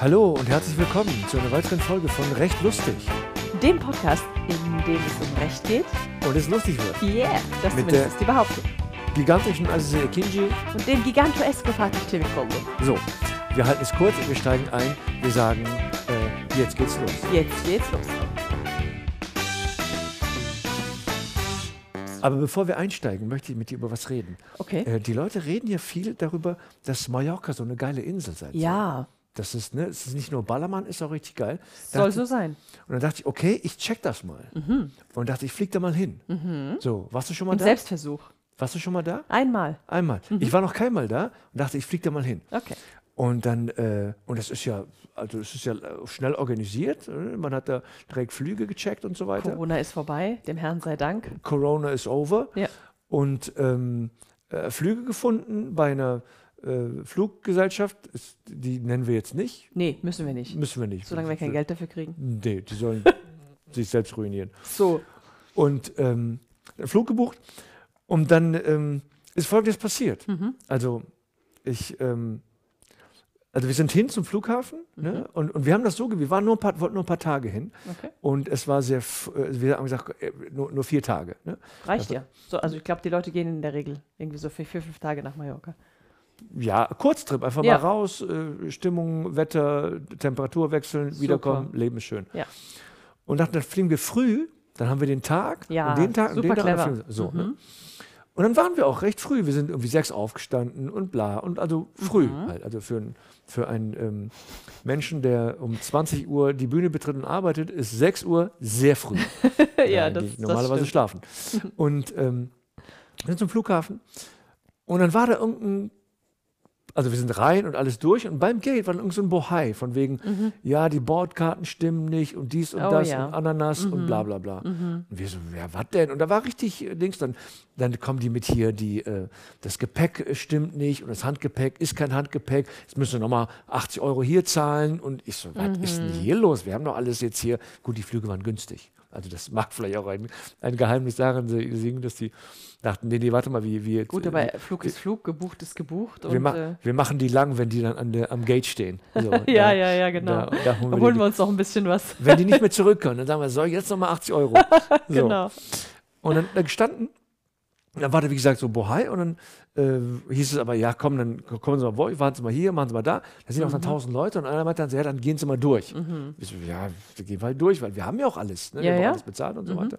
Hallo und herzlich willkommen zu einer weiteren Folge von Recht Lustig. Dem Podcast, in dem es um Recht geht. Und es lustig wird. Yeah, das Mit der- ist die Behauptung. Gigantischen Aziz Akinji. Und dem gefragten Timmy Kongo. So, wir halten es kurz und wir steigen ein. Wir sagen, äh, jetzt geht's los. Jetzt geht's los. Aber bevor wir einsteigen, möchte ich mit dir über was reden. Okay. Äh, die Leute reden ja viel darüber, dass Mallorca so eine geile Insel sei. ja, Das ist, ne, es ist nicht nur Ballermann, ist auch richtig geil. soll Dachte- so sein. Und dann dachte ich, okay, ich check das mal. Und dachte, ich flieg da mal hin. So, warst du schon mal Im da? Selbstversuch. Warst du schon mal da? Einmal. Einmal. Ich war noch keinmal da und dachte, ich flieg da mal hin. Okay. Und dann, äh, und das ist ja, also es ist ja schnell organisiert. äh, Man hat da direkt Flüge gecheckt und so weiter. Corona ist vorbei, dem Herrn sei Dank. Corona is over. Ja. Und ähm, äh, Flüge gefunden bei einer äh, Fluggesellschaft, ist, die nennen wir jetzt nicht, Nee, müssen wir nicht. müssen wir nicht. Solange wir kein Geld dafür kriegen. Nee, die sollen sich selbst ruinieren. So. Und ähm, Flug gebucht und dann ähm, ist Folgendes passiert. Mhm. Also ich, ähm, also wir sind hin zum Flughafen ne? und, und wir haben das so, wir waren nur ein paar, wollten nur ein paar Tage hin Okay. und es war sehr, äh, wir haben gesagt, äh, nur, nur vier Tage. Ne? Reicht ja. So, also ich glaube, die Leute gehen in der Regel irgendwie so für vier, fünf Tage nach Mallorca. Ja, Kurztrip, einfach Ja. mal raus, äh, Stimmung, Wetter, Temperatur wechseln, wiederkommen, Leben ist schön. Ja. Und dachten, dann fliegen wir früh, dann haben wir den Tag Ja, und den Tag und den super Tag. und dann clever. fliegen wir- So, Mhm. ne? Und dann waren wir auch recht früh. Wir sind irgendwie sechs aufgestanden und bla. Und also früh Mhm. halt. Also für, für einen ähm, Menschen, der um 20 Uhr die Bühne betritt und arbeitet, ist 6 Uhr sehr früh. ja, das, die das normalerweise stimmt. schlafen. Und ähm, wir sind zum Flughafen. Und dann war da irgendein, also wir sind rein und alles durch. Und beim Gate war dann irgend so ein Bohai von wegen, ja, die Bordkarten stimmen nicht und dies und Mhm. Oh, das ja. und Ananas und bla bla bla. Und wir so, ja, was denn? Und da war richtig äh, Dings. Dann, dann kommen die mit hier, die, äh, das Gepäck äh, stimmt nicht und das Handgepäck ist kein Handgepäck. Jetzt müssen wir nochmal 80 Euro hier zahlen. Und ich so, was ist Mhm. denn hier los? Wir haben doch alles jetzt hier. Gut, die Flüge waren günstig. Also das mag vielleicht auch ein, ein Geheimnis daran singen, dass die dachten, nee, nee, warte mal, wie wir Gut, aber Flug ist Flug, gebucht ist gebucht. wir, und, ma äh, wir machen die lang, wenn die dann an der, am Gate stehen. So, ja, da- ja, ja, genau. Da, da holen wir holen die, wir uns noch ein bisschen was. wenn die nicht mehr zurückkommen, dann sagen wir, so, jetzt nochmal 80 Euro. So. Genau. Und dann da gestanden, und dann war da, wie gesagt, so Bohai und dann äh, hieß es aber, ja, komm, dann kommen Sie mal, wo, warten Sie mal hier, machen Sie mal da. Da sind auch Mhm. dann tausend Leute und einer meinte dann, so, ja, dann gehen Sie mal durch. Ich so, ja, wir gehen halt durch, weil wir haben ja auch alles. Ne? Ja, wir haben ja. alles bezahlt und so weiter.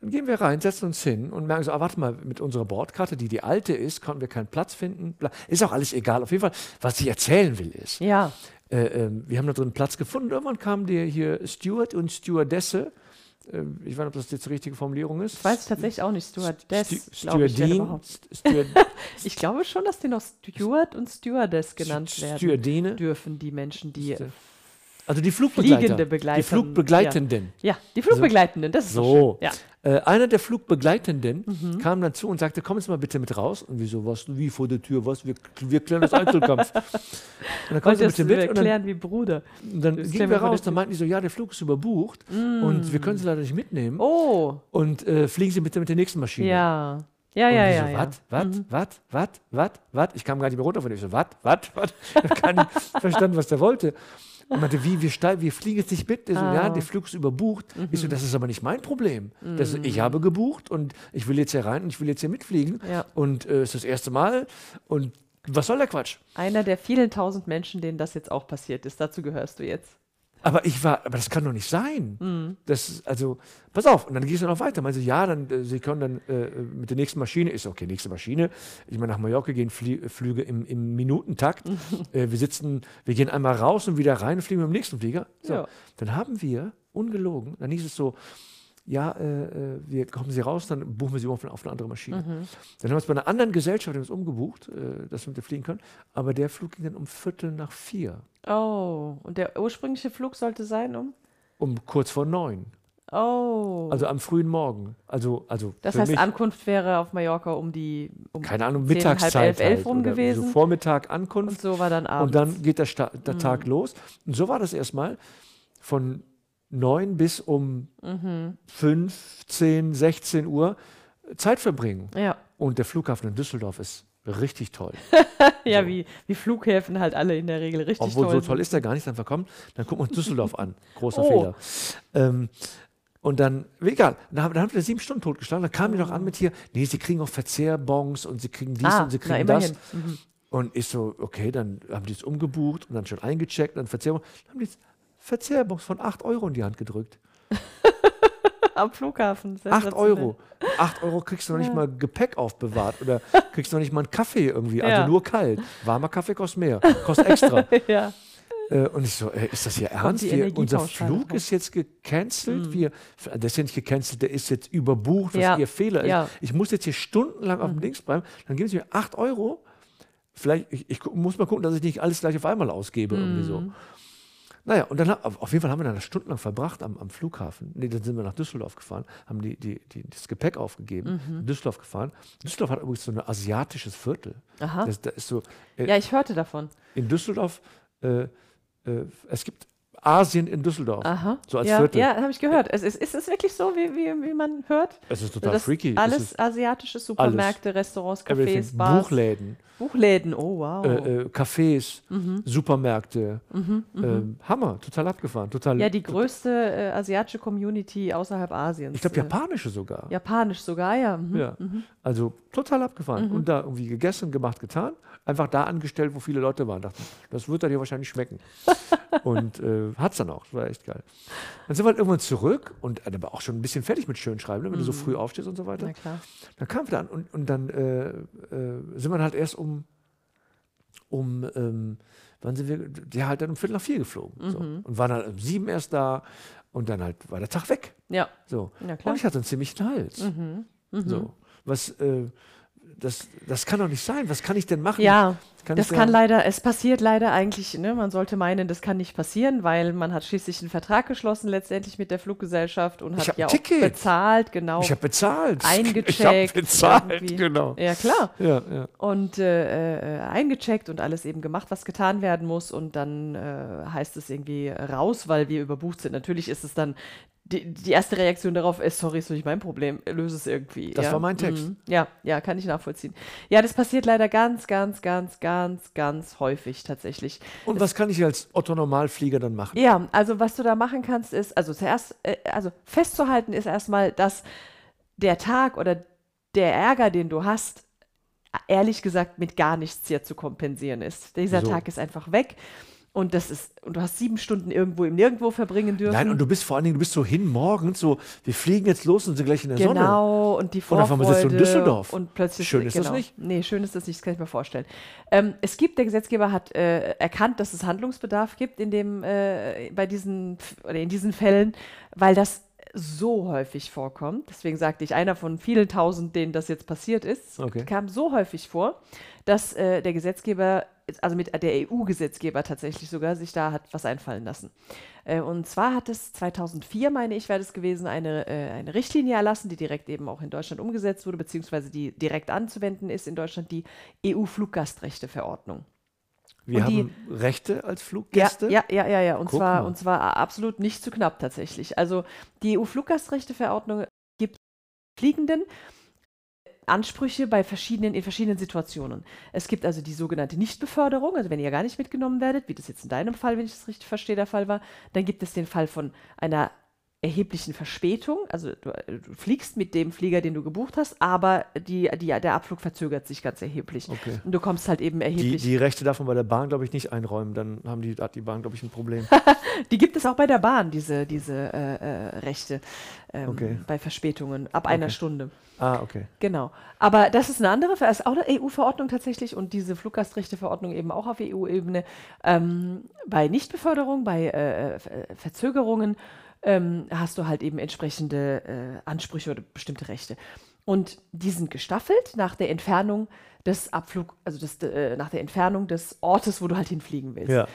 Dann gehen wir rein, setzen uns hin und merken so, ah, warte mal, mit unserer Bordkarte, die die alte ist, konnten wir keinen Platz finden. Ist auch alles egal. Auf jeden Fall, was ich erzählen will, ist, Ja, äh, ähm, wir haben da drin Platz gefunden. Irgendwann kam der hier Steward und Stewardesse. Äh, ich weiß nicht, ob das jetzt die richtige Formulierung ist. ich weiß es tatsächlich auch nicht. Stewardess, glaube ich, überhaupt. Ich glaube schon, dass die noch Steward und Stewardess genannt werden Stewardine. dürfen, die Menschen, die. Also die Flugbegleiter. Fliegende Begleiter, Die Flugbegleitenden. Ja, die Flugbegleitenden, das ist So. so. Ja. Äh, einer der Flugbegleitenden Mhm. kam dann zu und sagte, komm jetzt mal bitte mit raus. Und wieso, was, wie vor der Tür, was, wir, wir klären das Einzelkampf. und dann kommen sie das bitte mit und dann, erklären wie Bruder. und dann das gingen klären wir wir raus. Dann meinten die so, ja, der Flug ist überbucht und wir können sie leider nicht mitnehmen. Oh, Und äh, fliegen Sie bitte mit der nächsten Maschine. ja. Ja, Und ja, ja. so, ja. was, was, was, was, was, was? Ich kam gar nicht mehr runter von dem. Ich so, was, was, was? Ich habe gar nicht verstanden, was der wollte. Und meinte, wie, wir, steig, wir fliegen jetzt nicht mit. Der so, Ah. ja, der Flug ist überbucht. Ich so, das ist aber nicht mein Problem. Das ist, ich habe gebucht und ich will jetzt hier rein und ich will jetzt hier mitfliegen. Ja. Und äh, es ist das erste Mal. Und was soll der Quatsch? Einer der vielen tausend Menschen, denen das jetzt auch passiert ist. Dazu gehörst du jetzt. Aber ich war, aber das kann doch nicht sein. Mhm. Das, also, pass auf. Und dann ging es dann noch weiter. Meinte, ja, dann, äh, Sie können dann äh, mit der nächsten Maschine, ist okay, nächste Maschine. Ich meine, nach Mallorca gehen Flie Flüge im, im Minutentakt. äh, wir sitzen, wir gehen einmal raus und wieder rein und fliegen mit dem nächsten Flieger. So, Ja. dann haben wir, ungelogen, dann hieß es so, ja, äh, äh, wir kommen Sie raus, dann buchen wir Sie auf eine, auf eine andere Maschine. Mhm. Dann haben wir uns bei einer anderen Gesellschaft uns umgebucht, äh, dass wir mit der fliegen können. Aber der Flug ging dann um Viertel nach vier, Oh, und der ursprüngliche Flug sollte sein um? um kurz vor neun. Oh. Also am frühen Morgen. Also, also das heißt, mich, Ankunft wäre auf Mallorca um die. Um keine Ahnung, 10, halb Mittagszeit. elf, elf halt, rum gewesen. So Vormittag und Ankunft so war dann abends. und dann geht der, Sta der Tag los. Und so war das erstmal von 9 bis um Mhm. 15, 16 Uhr Zeit verbringen. Ja. Und der Flughafen in Düsseldorf ist Richtig toll. Ja, So. wie, wie Flughäfen halt alle in der Regel richtig Obwohl toll so toll ist er gar nicht, dann verkommen. Dann gucken wir uns Düsseldorf an. Großer Oh. Fehler. Ähm, und dann, egal, dann haben, dann haben wir sieben Stunden totgeschlagen. Dann kamen die noch an mit hier, nee, sie kriegen auch Verzehrbons und sie kriegen dies Ah, und sie na, kriegen das. immerhin. Mhm. Und ich so, okay, dann haben die es umgebucht und dann schon eingecheckt und dann Verzehrbons. Dann haben die Verzehrbons von 8 Euro in die Hand gedrückt. Am Flughafen. 8 sensationell. Euro. 8 Euro kriegst du noch nicht mal Gepäck aufbewahrt oder kriegst noch nicht mal einen Kaffee irgendwie, also Ja. nur kalt. Warmer Kaffee kostet mehr, kostet extra. ja. Äh, und ich so, äh, ist das hier ernst? Wir, unser Flug ist jetzt gecancelt. Wir, der ist ja nicht gecancelt, der ist jetzt überbucht, was Ja, ihr Fehler ist. ja. Mhm. Ich muss jetzt hier stundenlang auf dem Links bleiben. Dann geben sie mir 8 Euro. Vielleicht, ich, ich muss mal gucken, dass ich nicht alles gleich auf einmal ausgebe. Irgendwie so. Naja, und dann auf jeden Fall haben wir dann stundenlang verbracht am, am Flughafen. Nee, dann sind wir nach Düsseldorf gefahren, haben die, die, die, das Gepäck aufgegeben, Mhm. in Düsseldorf gefahren. Düsseldorf hat übrigens so ein asiatisches Viertel. Aha. Das, da ist so, äh, Ja, ich hörte davon. in Düsseldorf, äh, äh, es gibt Asien in Düsseldorf. Aha. So als ja, Viertel. Ja, habe ich gehört. Es ist, ist es wirklich so, wie, wie, wie man hört? Es ist total das freaky. Es Alles asiatische Supermärkte, Restaurants, everything. Cafés, Bars, Buchläden, Buchläden. Oh, wow. äh, äh, Cafés, Mhm. Supermärkte. Ähm, Hammer, total abgefahren. Total, ja, die größte äh, asiatische Community außerhalb Asiens. Ich glaube, äh, japanische sogar. Japanisch sogar, ja. Mhm. Ja, also total abgefahren. Und da irgendwie gegessen, gemacht, getan. Einfach da angestellt, wo viele Leute waren. Dachten, das wird dann dir wahrscheinlich schmecken. und äh, hat es dann auch. Das war echt geil. Dann sind wir halt irgendwann zurück und äh, aber auch schon ein bisschen fertig mit Schönschreiben, ne, wenn du so früh aufstehst und so weiter. Na klar. Dann kam wir an und, und dann äh, äh, sind wir halt erst um, um ähm, wann sind wir, ja, halt dann um Viertel nach vier geflogen. So. Und waren dann um sieben erst da und dann halt war der Tag weg. Ja, So. Ja, klar. Und ich hatte einen ziemlichen Hals. So. Was, äh, das, das kann doch nicht sein. Was kann ich denn machen? ja. Kann das ich kann da- leider, es passiert leider eigentlich, ne, man sollte meinen, das kann nicht passieren, weil man hat schließlich einen Vertrag geschlossen letztendlich mit der Fluggesellschaft und Ich hat ja ein auch Ticket. bezahlt, genau. Ich habe bezahlt. Ich Eingecheckt, habe bezahlt, irgendwie. genau. ja, klar. Ja, ja. Und äh, äh, eingecheckt und alles eben gemacht, was getan werden muss. Und dann äh, heißt es irgendwie raus, weil wir überbucht sind. Natürlich ist es dann, die, die erste Reaktion darauf ist, sorry, ist nicht mein Problem, löse es irgendwie. Das ja? war mein Text. Mhm. Ja, ja, kann ich nachvollziehen. Ja, das passiert leider ganz, ganz, ganz, ganz, ganz häufig tatsächlich. Und was kann ich als Otto-Normalflieger dann machen? Ja, also was du da machen kannst, ist, also zuerst, äh, also festzuhalten ist erstmal, dass der Tag oder der Ärger, den du hast, ehrlich gesagt mit gar nichts hier zu kompensieren ist. Dieser So. Tag ist einfach weg. Und das ist, und du hast sieben Stunden irgendwo im Nirgendwo verbringen dürfen. Nein, und du bist vor allen Dingen, du bist so hin morgens, so, wir fliegen jetzt los und sind gleich in der Sonne. Genau, und die Und auf einmal Vorfreude. sitzt du in Düsseldorf. Und plötzlich, Schön ist das genau. nicht. Nee, schön ist das nicht, das kann ich mir vorstellen. Ähm, es gibt, der Gesetzgeber hat äh, erkannt, dass es Handlungsbedarf gibt in dem, äh, bei diesen, oder in diesen Fällen, weil das so häufig vorkommt. Deswegen sagte ich, einer von vielen tausend, denen das jetzt passiert ist, Okay. kam so häufig vor, dass äh, der Gesetzgeber, also mit der EU-Gesetzgeber tatsächlich sogar, sich da hat was einfallen lassen. Äh, und zwar hat es 2004, meine ich, wäre das gewesen, eine, äh, eine Richtlinie erlassen, die direkt eben auch in Deutschland umgesetzt wurde, beziehungsweise die direkt anzuwenden ist in Deutschland, die EU-Fluggastrechteverordnung. Wir die- haben Rechte als Fluggäste. Ja, ja, ja, ja, ja. Und Guck zwar, mal. und zwar absolut nicht zu knapp tatsächlich. Also die EU-Fluggastrechteverordnung gibt Fliegenden Ansprüche bei verschiedenen, in verschiedenen Situationen. Es gibt also die sogenannte Nichtbeförderung, also wenn ihr gar nicht mitgenommen werdet, wie das jetzt in deinem Fall, wenn ich das richtig verstehe, der Fall war, dann gibt es den Fall von einer erheblichen Verspätung. Also du, du fliegst mit dem Flieger, den du gebucht hast, aber die, die, der Abflug verzögert sich ganz erheblich. Okay. Und du kommst halt eben Die, erheblich. die Rechte davon bei der Bahn, glaube ich, nicht einräumen. Dann haben die, hat die Bahn, glaube ich, ein Problem. Die gibt es auch bei der Bahn, diese, diese äh, äh, Rechte ähm, Okay. bei Verspätungen ab einer Okay. Stunde. ah, okay. Genau. Aber das ist eine andere, Ver- ist auch eine EU-Verordnung tatsächlich und diese Fluggastrechteverordnung eben auch auf EU-Ebene. Ähm, bei Nichtbeförderung, bei äh, Ver- Verzögerungen ähm, hast du halt eben entsprechende äh, Ansprüche oder bestimmte Rechte. Und die sind gestaffelt nach der Entfernung des Abflug, also des, äh, nach der Entfernung des Ortes, wo du halt hinfliegen willst. Ja.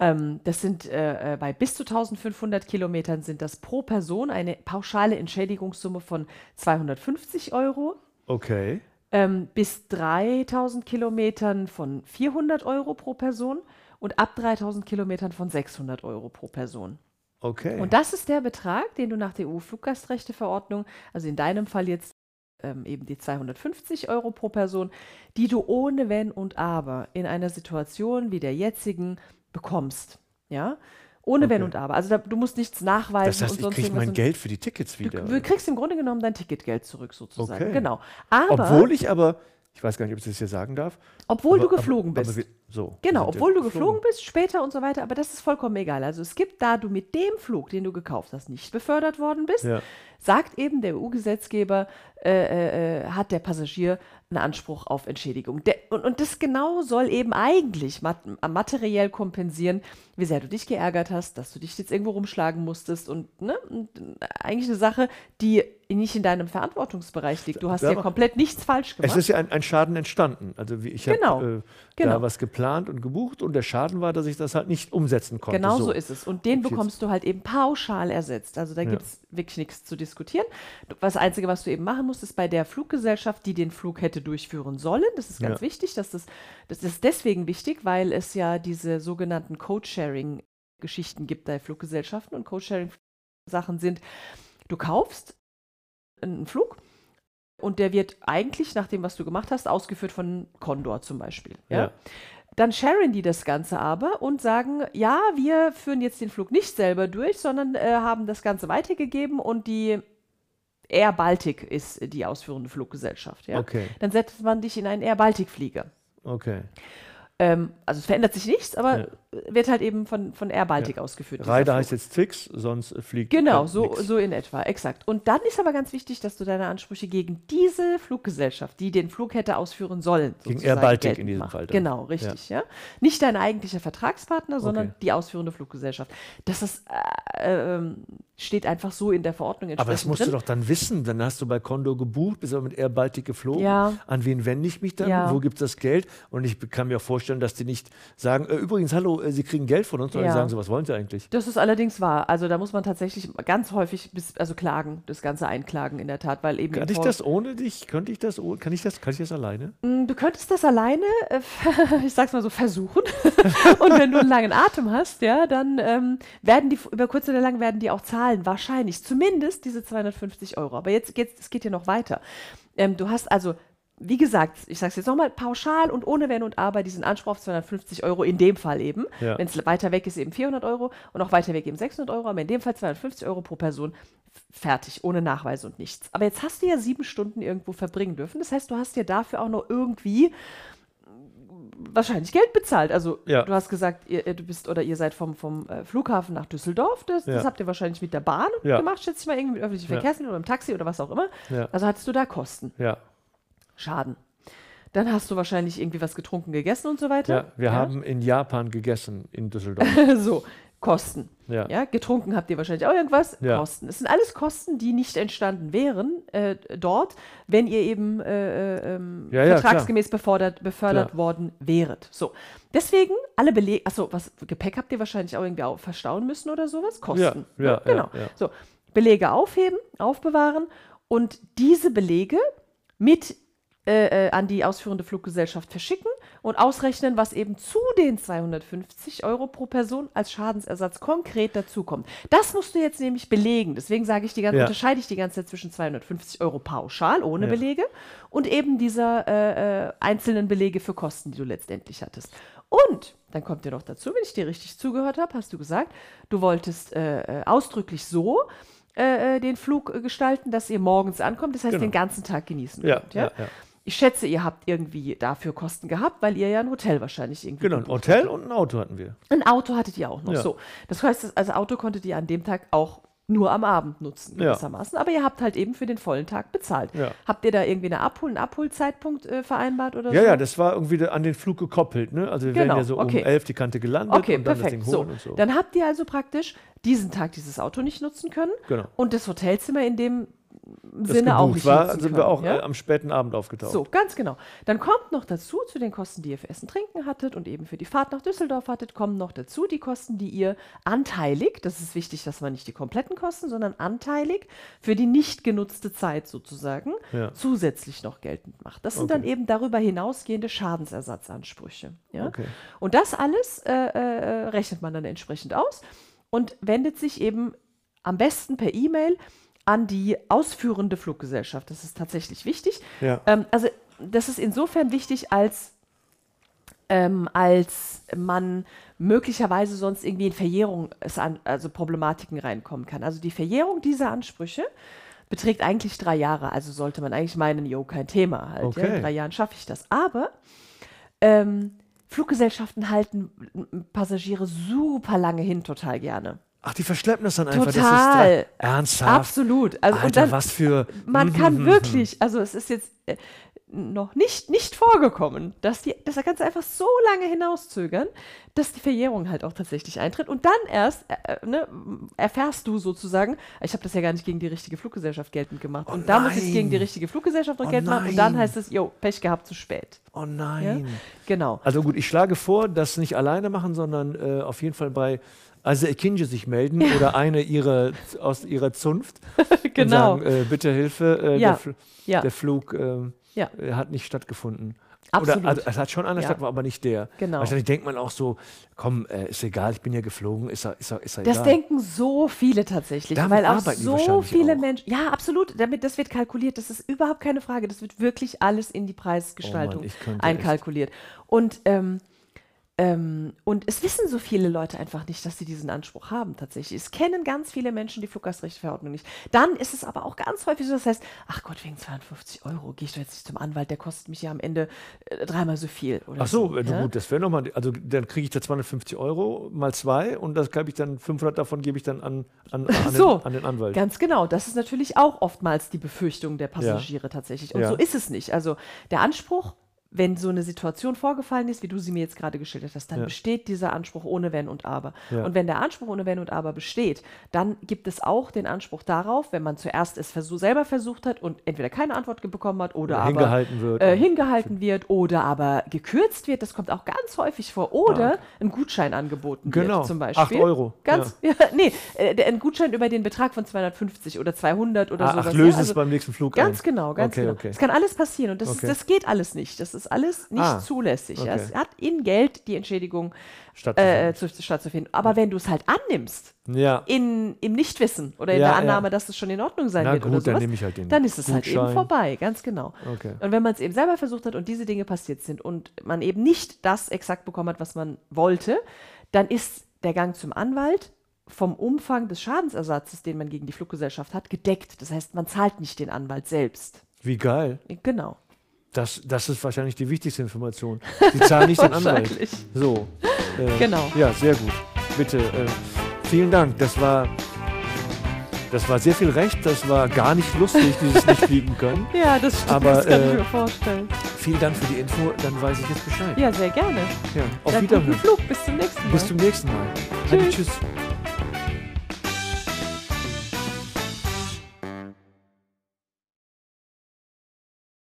Ähm, das sind äh, äh, bei bis zu 1500 Kilometern sind das pro Person eine pauschale Entschädigungssumme von 250 Euro. Okay. Ähm, bis 3000 Kilometern von 400 Euro pro Person und ab 3000 Kilometern von 600 Euro pro Person. Okay. Und das ist der Betrag, den du nach der EU-Fluggastrechteverordnung, also in deinem Fall jetzt ähm, eben die 250 Euro pro Person, die du ohne Wenn und Aber in einer Situation wie der jetzigen bekommst. Ja, ohne Wenn Okay. und Aber. Also da, du musst nichts nachweisen Das heißt, und ich sonst kriege irgendwas. mein Und Geld für die Tickets wieder. Du, du kriegst im Grunde genommen dein Ticketgeld zurück sozusagen. Okay. Genau. Aber Obwohl ich aber, ich weiß gar nicht, ob ich das hier sagen darf. obwohl aber, du geflogen aber, bist. Aber so, Genau, ja obwohl du geflogen bist, später und so weiter, aber das ist vollkommen egal. Also es gibt, da du mit dem Flug, den du gekauft hast, nicht befördert worden bist, Ja. sagt eben der EU-Gesetzgeber, äh, äh, hat der Passagier einen Anspruch auf Entschädigung. Der, und, und das genau soll eben eigentlich mat materiell kompensieren, wie sehr du dich geärgert hast, dass du dich jetzt irgendwo rumschlagen musstest und, ne, und eigentlich eine Sache, die nicht in deinem Verantwortungsbereich liegt. Du hast ja Aber komplett nichts falsch gemacht. Es ist ja ein, ein Schaden entstanden. Also wie, ich Genau, habe äh, genau. da was geplant und gebucht und der Schaden war, dass ich das halt nicht umsetzen konnte. Genau so. so ist es. Und den ich bekommst du halt eben pauschal ersetzt. Also da Ja. gibt es wirklich nichts zu diskutieren. Das Einzige, was du eben machen musst, ist bei der Fluggesellschaft, die den Flug hätte durchführen sollen, das ist ganz Ja. wichtig, dass das, das ist deswegen wichtig, weil es ja diese sogenannten Code-Sharing-Geschichten gibt bei Fluggesellschaften. Und Code-Sharing-Sachen sind, du kaufst einen Flug und der wird eigentlich, nach dem, was du gemacht hast, ausgeführt von Condor zum Beispiel. Ja? Ja. Dann sharen die das Ganze aber und sagen, ja, wir führen jetzt den Flug nicht selber durch, sondern äh, haben das Ganze weitergegeben und die Air Baltic ist die ausführende Fluggesellschaft. Ja? Okay, Dann setzt man dich in einen Air Baltic Flieger. okay. Ähm, also es verändert sich nichts, aber Ja. wird halt eben von, von Air Baltic ausgeführt. dieser Reiter heißt jetzt fix, sonst äh, fliegt Genau, äh, so, nix. so in etwa, exakt. Und dann ist aber ganz wichtig, dass du deine Ansprüche gegen diese Fluggesellschaft, die den Flug hätte ausführen sollen, Gegen Air Baltic in diesem machst. Fall dann. Genau, richtig, ja. Nicht dein eigentlicher Vertragspartner, sondern Okay. die ausführende Fluggesellschaft. Das ist, äh, ähm, steht einfach so in der Verordnung entsprechend Aber das musst drin. du doch dann wissen. Dann hast du bei Condor gebucht, bist aber mit Air Baltic geflogen. Ja. An wen wende ich mich dann? Ja. Wo gibt es das Geld? Und ich kann mir auch vorstellen, dass die nicht sagen, äh, übrigens, hallo, äh, Sie kriegen Geld von uns, sondern Ja. die sagen so, was wollen Sie eigentlich? Das ist allerdings wahr. Also da muss man tatsächlich ganz häufig bis, also klagen, das Ganze einklagen in der Tat, weil eben Kann ich das ohne dich? Könnte ich das ohne? Kann ich das? Kann ich das alleine? Mm, Du könntest das alleine, äh, ich sag's mal so, versuchen. Und wenn du einen langen Atem hast, ja, dann ähm, werden die, über kurz oder lang werden die auch zahlen, wahrscheinlich. Zumindest diese 250 Euro. Aber jetzt geht's, es geht ja noch weiter. Ähm, du hast also, wie gesagt, ich sag's jetzt nochmal, pauschal und ohne Wenn und Aber diesen Anspruch auf 250 Euro, in dem Fall eben. Ja. Wenn es weiter weg ist, eben 400 Euro und auch weiter weg eben 600 Euro, aber in dem Fall 250 Euro pro Person. Fertig, ohne Nachweis und nichts. Aber jetzt hast du ja sieben Stunden irgendwo verbringen dürfen. Das heißt, du hast dir dafür auch noch irgendwie wahrscheinlich Geld bezahlt. Also Ja. du hast gesagt, ihr, du bist oder ihr seid vom, vom äh, Flughafen nach Düsseldorf. Das, das Ja. habt ihr wahrscheinlich mit der Bahn Ja. gemacht, schätze ich mal, irgendwie mit öffentlichen Ja. Verkehrsmitteln oder im Taxi oder was auch immer. Ja. Also hattest du da Kosten. Ja. Schaden. Dann hast du wahrscheinlich irgendwie was getrunken, gegessen und so weiter. Ja, wir haben in Japan gegessen, in Düsseldorf. so, Kosten. Ja. Ja, getrunken habt ihr wahrscheinlich auch irgendwas. Ja. Kosten. Es sind alles Kosten, die nicht entstanden wären äh, dort, wenn ihr eben äh, äh, ähm, Ja, ja, vertragsgemäß befördert, befördert worden wäret. So. Deswegen alle Belege, achso, was Gepäck habt ihr wahrscheinlich auch irgendwie auch verstauen müssen oder sowas? Kosten. Ja, ja, genau. ja, ja. So, Belege aufheben, aufbewahren und diese Belege mit äh, äh, an die ausführende Fluggesellschaft verschicken und ausrechnen, was eben zu den 250 Euro pro Person als Schadensersatz konkret dazukommt. Das musst du jetzt nämlich belegen. Deswegen sage ich die ganze, Ja. unterscheide ich die ganze Zeit zwischen 250 Euro pauschal ohne Ja. Belege und eben dieser äh, äh, einzelnen Belege für Kosten, die du letztendlich hattest. Und dann kommt dir noch dazu, wenn ich dir richtig zugehört habe, hast du gesagt, du wolltest äh, äh, ausdrücklich so äh, den Flug gestalten, dass ihr morgens ankommt, das heißt Genau. den ganzen Tag genießen Ja, könnt. ja. Ich schätze, ihr habt irgendwie dafür Kosten gehabt, weil ihr ja ein Hotel wahrscheinlich irgendwie. Genau, ein Hotel und ein Auto hatten wir. Ein Auto hattet ihr auch noch. Ja. So. Das heißt, das- also Auto konntet ihr an dem Tag auch nur am Abend nutzen, Ja. gewissermaßen. Aber ihr habt halt eben für den vollen Tag bezahlt. Ja. Habt ihr da irgendwie eine Abhol einen Abholzeitpunkt äh, vereinbart oder Ja, so? ja, das war irgendwie an den Flug gekoppelt. Ne? Also wir Genau, werden ja so okay. um elf die Kante gelandet Okay, und dann das perfekt. Ding So, holen und so. dann habt ihr also praktisch diesen Tag dieses Auto nicht nutzen können Genau. und das Hotelzimmer in dem das Sinne auch nicht war, sind können. wir auch ja? äh, am späten Abend aufgetaucht. So, ganz genau. Dann kommt noch dazu, zu den Kosten, die ihr für Essen, Trinken hattet und eben für die Fahrt nach Düsseldorf hattet, kommen noch dazu die Kosten, die ihr anteilig, das ist wichtig, dass man nicht die kompletten Kosten, sondern anteilig für die nicht genutzte Zeit sozusagen Ja. zusätzlich noch geltend macht. Das sind Okay. dann eben darüber hinausgehende Schadensersatzansprüche. Ja? Okay. Und das alles äh, äh, rechnet man dann entsprechend aus und wendet sich eben am besten per E-Mail an die ausführende Fluggesellschaft. Das ist tatsächlich wichtig. Ja. Ähm, also das ist insofern wichtig, als, ähm, als man möglicherweise sonst irgendwie in Verjährung, also Problematiken reinkommen kann. Also die Verjährung dieser Ansprüche beträgt eigentlich drei Jahre. Also sollte man eigentlich meinen, jo, kein Thema. Halt, Okay. ja, in drei Jahren schaffe ich das. Aber ähm, Fluggesellschaften halten Passagiere super lange hin, total gerne. Ach, die verschleppen das dann einfach. Das Total. ist da, ernsthaft. Absolut. Also, und Alter, dann, was für. man Mhm, kann mhm, wirklich, also es ist jetzt äh, noch nicht, nicht vorgekommen, dass, die, dass er ganz einfach so lange hinauszögern, dass die Verjährung halt auch tatsächlich eintritt. Und dann erst äh, äh, ne, erfährst du sozusagen, ich habe das ja gar nicht gegen die richtige Fluggesellschaft geltend gemacht. Oh und da muss nein. gegen die richtige Fluggesellschaft noch Oh geltend machen. Und dann heißt es, jo, Pech gehabt, zu spät. Oh Ja? nein. Genau. Also gut, ich schlage vor, das nicht alleine machen, sondern äh, auf jeden Fall bei also Ekinje sich melden oder eine ihrer, aus ihrer Zunft und Genau. sagen, äh, bitte Hilfe, äh, Ja. der, Fl Ja. der Flug Ja. äh, hat nicht stattgefunden. Absolut. Oder also, es hat schon einer Ja. stattgefunden, aber nicht der. Genau. Wahrscheinlich denkt man auch so, komm, äh, ist egal, ich bin ja geflogen, ist er, ist er, ist er Das egal. denken so viele tatsächlich, Damit weil auch so viele auch. Menschen. Ja, absolut. Damit das wird kalkuliert. Das ist überhaupt keine Frage. Das wird wirklich alles in die Preisgestaltung Oh Mann, einkalkuliert. Und ähm, ähm, und es wissen so viele Leute einfach nicht, dass sie diesen Anspruch haben tatsächlich. Es kennen ganz viele Menschen die Fluggastrechteverordnung nicht. Dann ist es aber auch ganz häufig so, das heißt, ach Gott, wegen 52 Euro gehe ich doch jetzt nicht zum Anwalt, der kostet mich ja am Ende äh, dreimal so viel. Ach so, äh, ja? gut, das wäre nochmal, also dann kriege ich da 250 Euro mal zwei und das gebe ich dann, 500 davon gebe ich dann an, an, an, So, den, an den Anwalt. Ganz genau. Das ist natürlich auch oftmals die Befürchtung der Passagiere tatsächlich. Und Ja. so ist es nicht. Also der Anspruch, wenn so eine Situation vorgefallen ist, wie du sie mir jetzt gerade geschildert hast, dann Ja. besteht dieser Anspruch ohne Wenn und Aber. Ja. Und wenn der Anspruch ohne Wenn und Aber besteht, dann gibt es auch den Anspruch darauf, wenn man zuerst es versuch, selber versucht hat und entweder keine Antwort bekommen hat oder, Oder aber hingehalten wird. äh, hingehalten wird oder aber gekürzt wird, das kommt auch ganz häufig vor, oder ein Gutschein angeboten Ah, Genau, wird zum Beispiel. acht Euro, Ganz, ja. nee, äh, ein Gutschein über den Betrag von 250 oder 200 oder Ah, sowas. ach, lösen ja, es also beim nächsten Flug Ganz ein. genau, ganz Okay, genau. okay. Es kann alles passieren und das, das geht alles nicht. Das ist alles nicht Ah, zulässig. Ja, okay. es hat in Geld die Entschädigung Stattzufinden. äh, zu, stattzufinden. Aber wenn du es halt annimmst, ja. in, im Nichtwissen oder in Ja, der ja. Annahme, dass es schon in Ordnung sein Na wird gut, oder dann sowas, nehme ich halt den dann ist es halt eben Gutschein. vorbei, ganz genau. Okay. Und wenn man es eben selber versucht hat und diese Dinge passiert sind und man eben nicht das exakt bekommen hat, was man wollte, dann ist der Gang zum Anwalt vom Umfang des Schadensersatzes, den man gegen die Fluggesellschaft hat, gedeckt. Das heißt, man zahlt nicht den Anwalt selbst. Wie geil. Genau. Das, das ist wahrscheinlich die wichtigste Information. Sie zahlen nicht den Anwalt. So. Äh, Genau. Ja, sehr gut. Bitte. Äh, vielen Dank. Das war, das war sehr viel Recht. Das war gar nicht lustig, dieses nicht fliegen können. Ja, das stimmt. Aber, das kann äh, ich mir vorstellen. Vielen Dank für die Info. Dann weiß ich jetzt Bescheid. Ja, sehr gerne. Ja, auf Dann Wiederhören. Flug. Bis zum nächsten Mal. Bis zum nächsten Mal. Tschüss. Hadi tschüss.